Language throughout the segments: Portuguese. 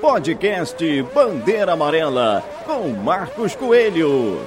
Podcast Bandeira Amarela com Marcos Coelho.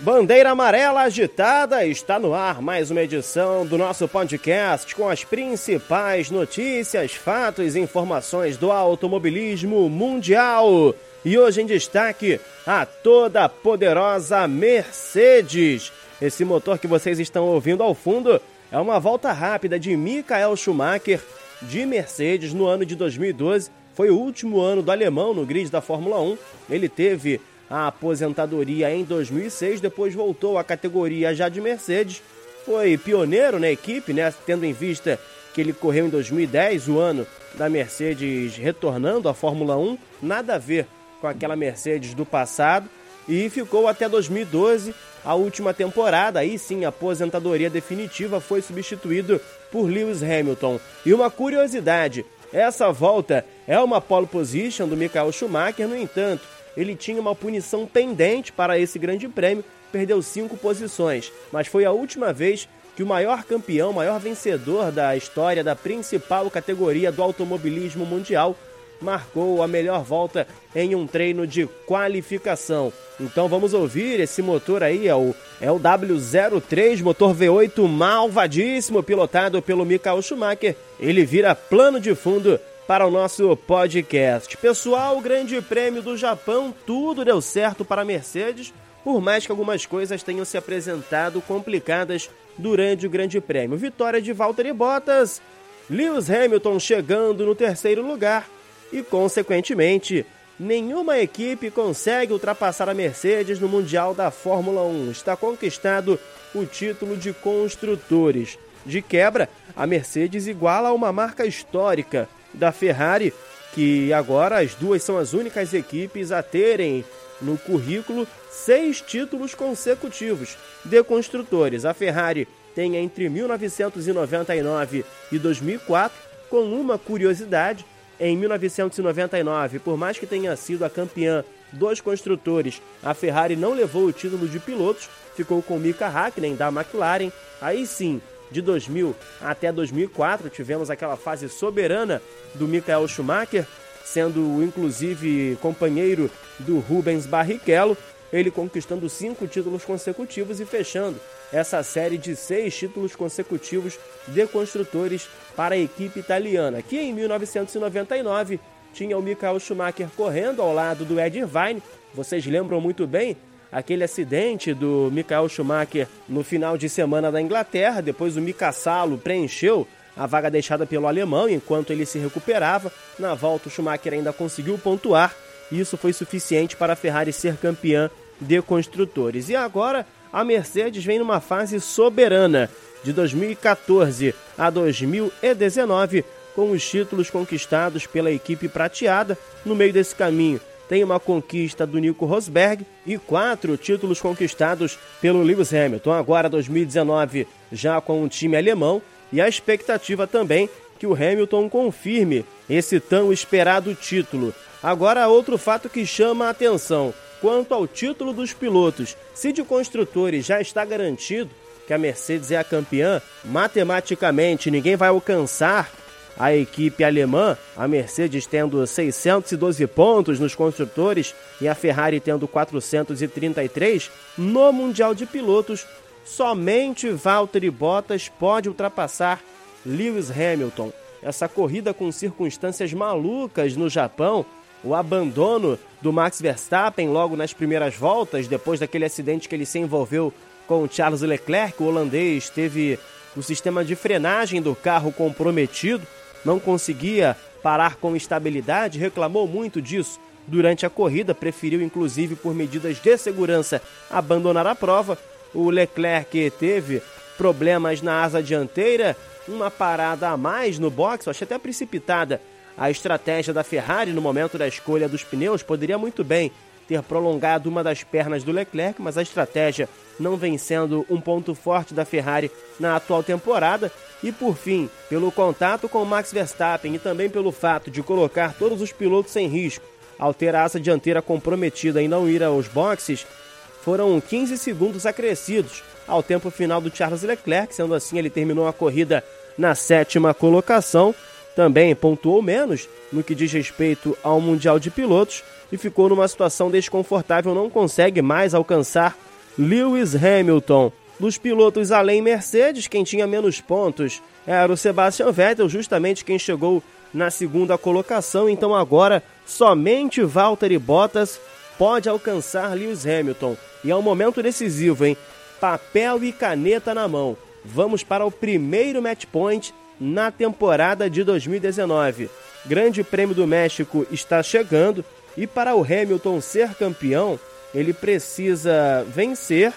Bandeira Amarela Agitada está no ar mais uma edição do nosso podcast com as principais notícias, fatos e informações do automobilismo mundial. E hoje em destaque a toda poderosa Mercedes. Esse motor que vocês estão ouvindo ao fundo é uma volta rápida de Michael Schumacher de Mercedes no ano de 2012. Foi o último ano do alemão no grid da Fórmula 1. Ele teve a aposentadoria em 2006, depois voltou à categoria já de Mercedes. Foi pioneiro na equipe, né, tendo em vista que ele correu em 2010, o ano da Mercedes retornando à Fórmula 1, nada a ver com aquela Mercedes do passado, e ficou até 2012, a última temporada, aí sim, a aposentadoria definitiva foi substituído por Lewis Hamilton. E uma curiosidade, essa volta é uma pole position do Michael Schumacher, no entanto, ele tinha uma punição pendente para esse grande prêmio, perdeu cinco posições, mas foi a última vez que o maior campeão, maior vencedor da história da principal categoria do automobilismo mundial marcou a melhor volta em um treino de qualificação. Então vamos ouvir esse motor aí, é o, é o W03, motor V8 malvadíssimo, pilotado pelo Michael Schumacher. Ele vira plano de fundo para o nosso podcast. Pessoal, Grande Prêmio do Japão, tudo deu certo para a Mercedes, por mais que algumas coisas tenham se apresentado complicadas durante o Grande Prêmio. Vitória de Valtteri Bottas, Lewis Hamilton chegando no terceiro lugar e, consequentemente, nenhuma equipe consegue ultrapassar a Mercedes no Mundial da Fórmula 1. Está conquistado o título de construtores. De quebra, a Mercedes iguala a uma marca histórica da Ferrari, que agora as duas são as únicas equipes a terem no currículo seis títulos consecutivos de construtores. A Ferrari tem entre 1999 e 2004, com uma curiosidade, em 1999, por mais que tenha sido a campeã dos construtores, a Ferrari não levou o título de pilotos, ficou com Mika Hakkinen da McLaren. Aí sim, de 2000 até 2004, tivemos aquela fase soberana do Michael Schumacher, sendo inclusive companheiro do Rubens Barrichello, ele conquistando cinco títulos consecutivos e fechando essa série de seis títulos consecutivos de construtores para a equipe italiana, que em 1999 tinha o Michael Schumacher correndo ao lado do Ed Irvine. Vocês lembram muito bem aquele acidente do Michael Schumacher no final de semana da Inglaterra, depois o Mika Salo preencheu a vaga deixada pelo alemão enquanto ele se recuperava. Na volta o Schumacher ainda conseguiu pontuar e isso foi suficiente para a Ferrari ser campeã de construtores. E agora a Mercedes vem numa fase soberana de 2014 a 2019 com os títulos conquistados pela equipe prateada. No meio desse caminho, tem uma conquista do Nico Rosberg e quatro títulos conquistados pelo Lewis Hamilton. Agora 2019 já com o time alemão e a expectativa também que o Hamilton confirme esse tão esperado título. Agora outro fato que chama a atenção, quanto ao título dos pilotos, se de construtores já está garantido que a Mercedes é a campeã, matematicamente ninguém vai alcançar a equipe alemã, a Mercedes tendo 612 pontos nos construtores e a Ferrari tendo 433, no Mundial de Pilotos, somente Valtteri Bottas pode ultrapassar Lewis Hamilton. Essa corrida com circunstâncias malucas no Japão, o abandono do Max Verstappen logo nas primeiras voltas, depois daquele acidente que ele se envolveu com o Charles Leclerc, o holandês teve o sistema de frenagem do carro comprometido não conseguia parar com estabilidade, reclamou muito disso durante a corrida, preferiu inclusive por medidas de segurança abandonar a prova. O Leclerc teve problemas na asa dianteira, uma parada a mais no box, achei até precipitada a estratégia da Ferrari no momento da escolha dos pneus, poderia muito bem ter prolongado uma das pernas do Leclerc, mas a estratégia não vem sendo um ponto forte da Ferrari na atual temporada. E por fim, pelo contato com Max Verstappen e também pelo fato de colocar todos os pilotos em risco ao ter a asa dianteira comprometida em não ir aos boxes, foram 15 segundos acrescidos ao tempo final do Charles Leclerc, sendo assim ele terminou a corrida na sétima colocação, também pontuou menos no que diz respeito ao Mundial de Pilotos e ficou numa situação desconfortável, não consegue mais alcançar Lewis Hamilton. Dos pilotos além Mercedes, quem tinha menos pontos era o Sebastian Vettel, justamente quem chegou na segunda colocação. Então agora somente Valtteri Bottas pode alcançar Lewis Hamilton. E é um momento decisivo, hein? Papel e caneta na mão. Vamos para o primeiro match point na temporada de 2019. Grande Prêmio do México está chegando e para o Hamilton ser campeão, ele precisa vencer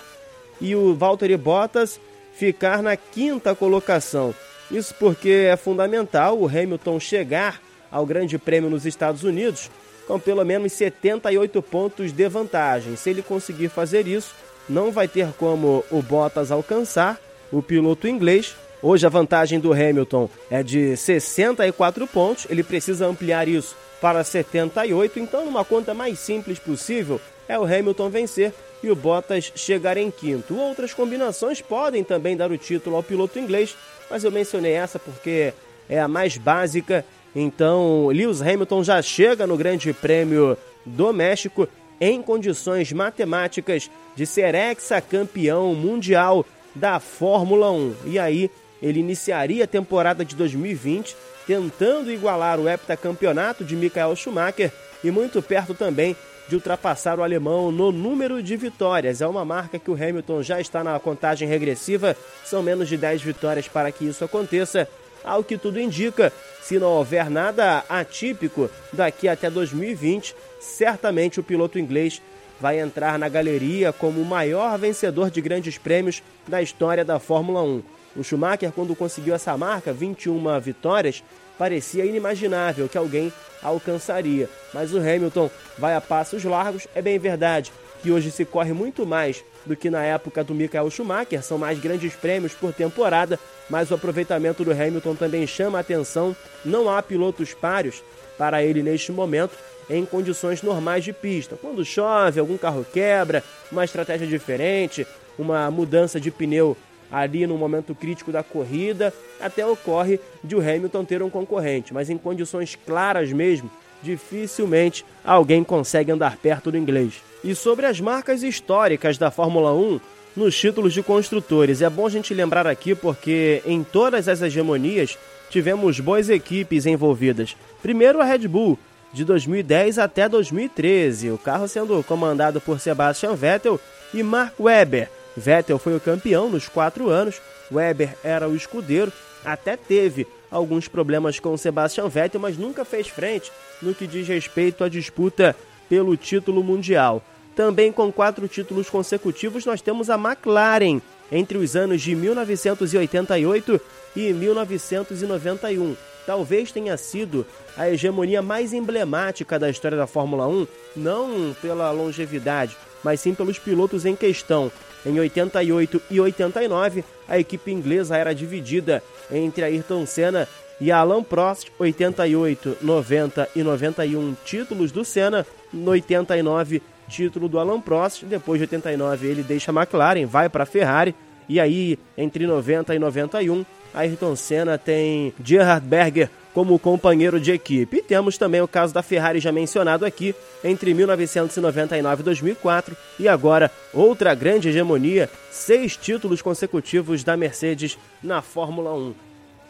e o Valtteri Bottas ficar na quinta colocação. Isso porque é fundamental o Hamilton chegar ao Grande Prêmio nos Estados Unidos com pelo menos 78 pontos de vantagem. Se ele conseguir fazer isso, não vai ter como o Bottas alcançar o piloto inglês. Hoje a vantagem do Hamilton é de 64 pontos, ele precisa ampliar isso para 78, então numa conta mais simples possível, é o Hamilton vencer e o Bottas chegar em quinto. Outras combinações podem também dar o título ao piloto inglês, mas eu mencionei essa porque é a mais básica. Então, Lewis Hamilton já chega no Grande Prêmio do México em condições matemáticas de ser ex-campeão mundial da Fórmula 1. E aí, ele iniciaria a temporada de 2020 tentando igualar o heptacampeonato de Michael Schumacher e muito perto também de ultrapassar o alemão no número de vitórias. É uma marca que o Hamilton já está na contagem regressiva, são menos de 10 vitórias para que isso aconteça. Ao que tudo indica, se não houver nada atípico daqui até 2020, certamente o piloto inglês vai entrar na galeria como o maior vencedor de grandes prêmios da história da Fórmula 1. O Schumacher, quando conseguiu essa marca, 21 vitórias, parecia inimaginável que alguém alcançaria. Mas o Hamilton vai a passos largos, é bem verdade que hoje se corre muito mais do que na época do Michael Schumacher, são mais grandes prêmios por temporada, mas o aproveitamento do Hamilton também chama a atenção. Não há pilotos páreos para ele neste momento em condições normais de pista. Quando chove, algum carro quebra, uma estratégia diferente, uma mudança de pneu ali no momento crítico da corrida, até ocorre de o Hamilton ter um concorrente, mas em condições claras mesmo, dificilmente alguém consegue andar perto do inglês. E sobre as marcas históricas da Fórmula 1 nos títulos de construtores, é bom a gente lembrar aqui porque em todas as hegemonias tivemos boas equipes envolvidas. Primeiro a Red Bull, de 2010 até 2013, o carro sendo comandado por Sebastian Vettel e Mark Webber, Vettel foi o campeão nos quatro anos, Weber era o escudeiro, até teve alguns problemas com Sebastian Vettel, mas nunca fez frente no que diz respeito à disputa pelo título mundial. Também com quatro títulos consecutivos, nós temos a McLaren entre os anos de 1988 e 1991. Talvez tenha sido a hegemonia mais emblemática da história da Fórmula 1, não pela longevidade, mas sim pelos pilotos em questão. Em 88 e 89, a equipe inglesa era dividida entre Ayrton Senna e Alan Prost, 88, 90 e 91 títulos do Senna, no 89 título do Alan Prost, depois de 89 ele deixa a McLaren, vai para a Ferrari, e aí entre 90 e 91 Ayrton Senna tem Gerhard Berger como companheiro de equipe. E temos também o caso da Ferrari já mencionado aqui, entre 1999 e 2004, e agora outra grande hegemonia, seis títulos consecutivos da Mercedes na Fórmula 1.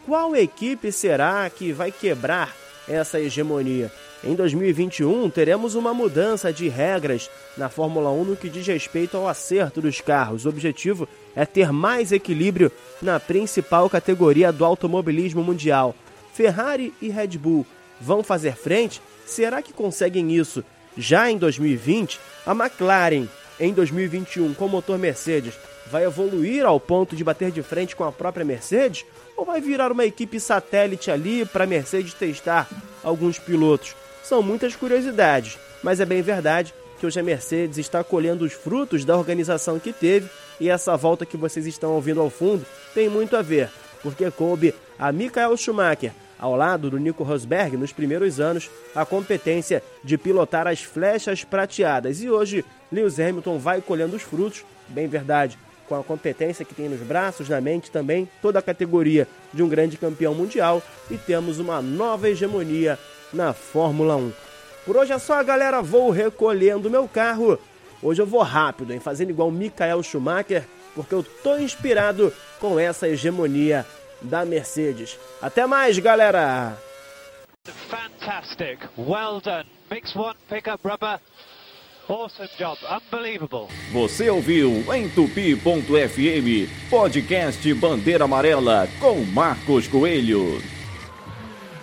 Qual equipe será que vai quebrar essa hegemonia? Em 2021, teremos uma mudança de regras na Fórmula 1 no que diz respeito ao acerto dos carros. O objetivo é ter mais equilíbrio na principal categoria do automobilismo mundial. Ferrari e Red Bull vão fazer frente? Será que conseguem isso já em 2020? A McLaren, em 2021, com motor Mercedes, vai evoluir ao ponto de bater de frente com a própria Mercedes? Ou vai virar uma equipe satélite ali para a Mercedes testar alguns pilotos? São muitas curiosidades, mas é bem verdade que hoje a Mercedes está colhendo os frutos da organização que teve e essa volta que vocês estão ouvindo ao fundo tem muito a ver, porque coube a Michael Schumacher ao lado do Nico Rosberg nos primeiros anos a competência de pilotar as flechas prateadas. E hoje Lewis Hamilton vai colhendo os frutos, bem verdade. com a competência que tem nos braços, na mente também, toda a categoria de um grande campeão mundial e temos uma nova hegemonia na Fórmula 1. Por hoje é só, galera, vou recolhendo meu carro. Hoje eu vou rápido, em fazendo igual Michael Schumacher, porque eu tô inspirado com essa hegemonia da Mercedes. Até mais, galera! Fantastic. Well done. Mix one, pick up rubber. Awesome job. Unbelievable. Você ouviu em tupi.fm, podcast Bandeira Amarela com Marcos Coelho.